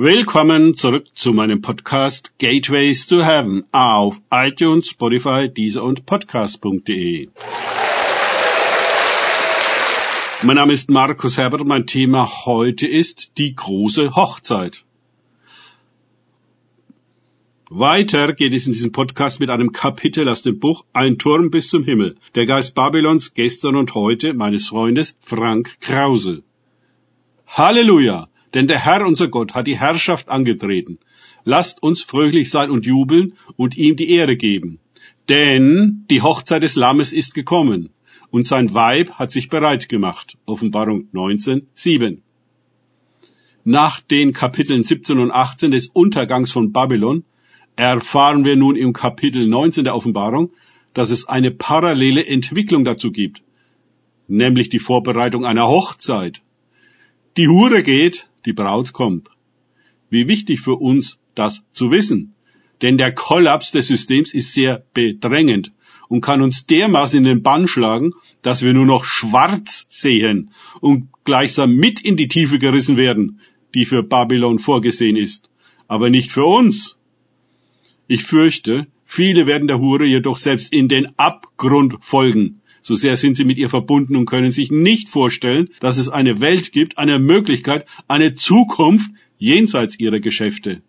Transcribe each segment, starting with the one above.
Willkommen zurück zu meinem Podcast Gateways to Heaven auf iTunes, Spotify, Deezer und Podcast.de. Mein Name ist Markus Herbert. Mein Thema heute ist die große Hochzeit. Weiter geht es in diesem Podcast mit einem Kapitel aus dem Buch Ein Turm bis zum Himmel. Der Geist Babylons gestern und heute meines Freundes Frank Krause. Halleluja! Denn der Herr unser Gott hat die Herrschaft angetreten. Lasst uns fröhlich sein und jubeln und ihm die Ehre geben. Denn die Hochzeit des Lammes ist gekommen und sein Weib hat sich bereit gemacht. Offenbarung 19, 7. Nach den Kapiteln 17 und 18 des Untergangs von Babylon erfahren wir nun im Kapitel 19 der Offenbarung, dass es eine parallele Entwicklung dazu gibt, nämlich die Vorbereitung einer Hochzeit. Die Hure geht, die Braut kommt. Wie wichtig für uns das zu wissen, denn der Kollaps des Systems ist sehr bedrängend und kann uns dermaßen in den Bann schlagen, dass wir nur noch schwarz sehen und gleichsam mit in die Tiefe gerissen werden, die für Babylon vorgesehen ist, aber nicht für uns. Ich fürchte, viele werden der Hure jedoch selbst in den Abgrund folgen. So sehr sind sie mit ihr verbunden und können sich nicht vorstellen, dass es eine Welt gibt, eine Möglichkeit, eine Zukunft jenseits ihrer Geschäfte.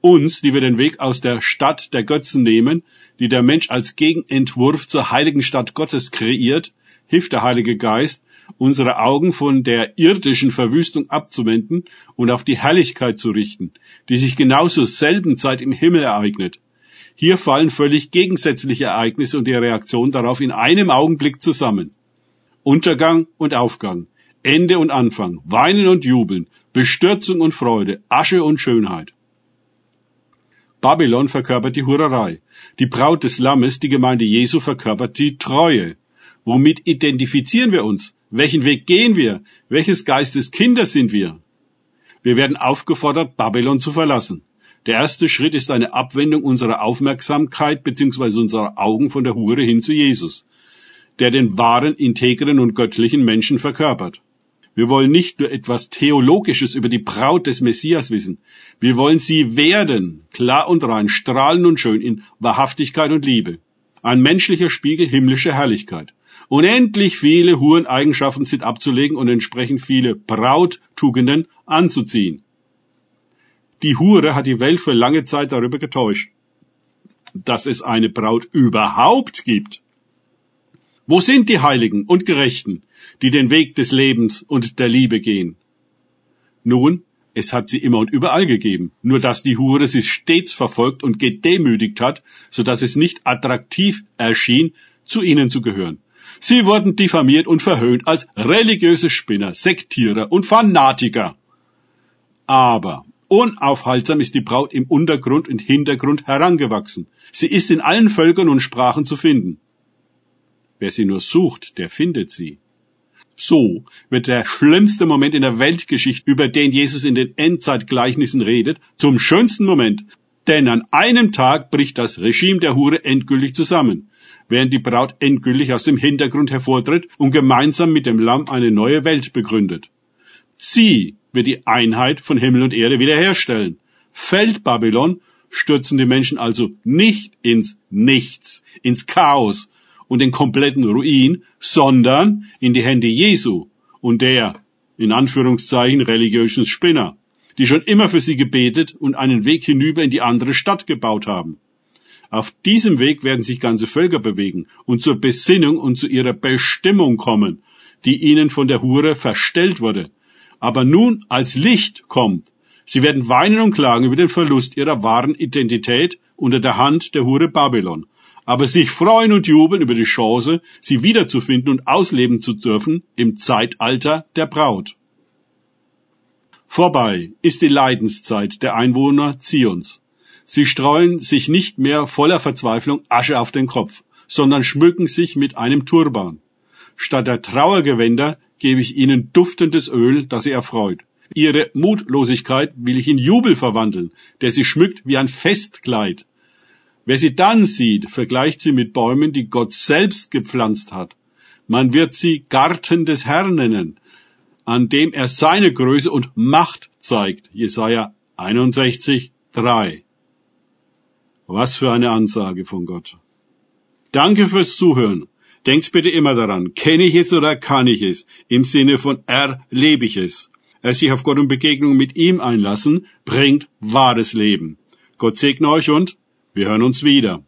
Uns, die wir den Weg aus der Stadt der Götzen nehmen, die der Mensch als Gegenentwurf zur heiligen Stadt Gottes kreiert, hilft der Heilige Geist, unsere Augen von der irdischen Verwüstung abzuwenden und auf die Herrlichkeit zu richten, die sich genau zur selben Zeit im Himmel ereignet. Hier fallen völlig gegensätzliche Ereignisse und die Reaktion darauf in einem Augenblick zusammen. Untergang und Aufgang, Ende und Anfang, Weinen und Jubeln, Bestürzung und Freude, Asche und Schönheit. Babylon verkörpert die Hurerei. Die Braut des Lammes, die Gemeinde Jesu, verkörpert die Treue. Womit identifizieren wir uns? Welchen Weg gehen wir? Welches Geistes Kinder sind wir? Wir werden aufgefordert, Babylon zu verlassen. Der erste Schritt ist eine Abwendung unserer Aufmerksamkeit bzw. unserer Augen von der Hure hin zu Jesus, der den wahren, integren und göttlichen Menschen verkörpert. Wir wollen nicht nur etwas Theologisches über die Braut des Messias wissen. Wir wollen sie werden, klar und rein, strahlend und schön in Wahrhaftigkeit und Liebe. Ein menschlicher Spiegel himmlischer Herrlichkeit. Unendlich viele Hureneigenschaften sind abzulegen und entsprechend viele Brauttugenden anzuziehen. Die Hure hat die Welt für lange Zeit darüber getäuscht, dass es eine Braut überhaupt gibt. Wo sind die Heiligen und Gerechten, die den Weg des Lebens und der Liebe gehen? Nun, es hat sie immer und überall gegeben, nur dass die Hure sie stets verfolgt und gedemütigt hat, so dass es nicht attraktiv erschien, zu ihnen zu gehören. Sie wurden diffamiert und verhöhnt als religiöse Spinner, Sektierer und Fanatiker. Aber unaufhaltsam ist die Braut im Untergrund und Hintergrund herangewachsen. Sie ist in allen Völkern und Sprachen zu finden. Wer sie nur sucht, der findet sie. So wird der schlimmste Moment in der Weltgeschichte, über den Jesus in den Endzeitgleichnissen redet, zum schönsten Moment. Denn an einem Tag bricht das Regime der Hure endgültig zusammen, während die Braut endgültig aus dem Hintergrund hervortritt und gemeinsam mit dem Lamm eine neue Welt begründet. Sie wird die Einheit von Himmel und Erde wiederherstellen. Fällt Babylon, stürzen die Menschen also nicht ins Nichts, ins Chaos, und den kompletten Ruin, sondern in die Hände Jesu und der, in Anführungszeichen, religiösen Spinner, die schon immer für sie gebetet und einen Weg hinüber in die andere Stadt gebaut haben. Auf diesem Weg werden sich ganze Völker bewegen und zur Besinnung und zu ihrer Bestimmung kommen, die ihnen von der Hure verstellt wurde, aber nun als Licht kommt. Sie werden weinen und klagen über den Verlust ihrer wahren Identität unter der Hand der Hure Babylon aber sich freuen und jubeln über die Chance, sie wiederzufinden und ausleben zu dürfen im Zeitalter der Braut. Vorbei ist die Leidenszeit der Einwohner Zions. Sie streuen sich nicht mehr voller Verzweiflung Asche auf den Kopf, sondern schmücken sich mit einem Turban. Statt der Trauergewänder gebe ich ihnen duftendes Öl, das sie erfreut. Ihre Mutlosigkeit will ich in Jubel verwandeln, der sie schmückt wie ein Festkleid. Wer sie dann sieht, vergleicht sie mit Bäumen, die Gott selbst gepflanzt hat. Man wird sie Garten des Herrn nennen, an dem er seine Größe und Macht zeigt. Jesaja 61, 3. Was für eine Ansage von Gott. Danke fürs Zuhören. Denkt bitte immer daran, kenne ich es oder kann ich es? Im Sinne von erlebe ich es. Er sich auf Gott und Begegnung mit ihm einlassen, bringt wahres Leben. Gott segne euch und wir hören uns wieder.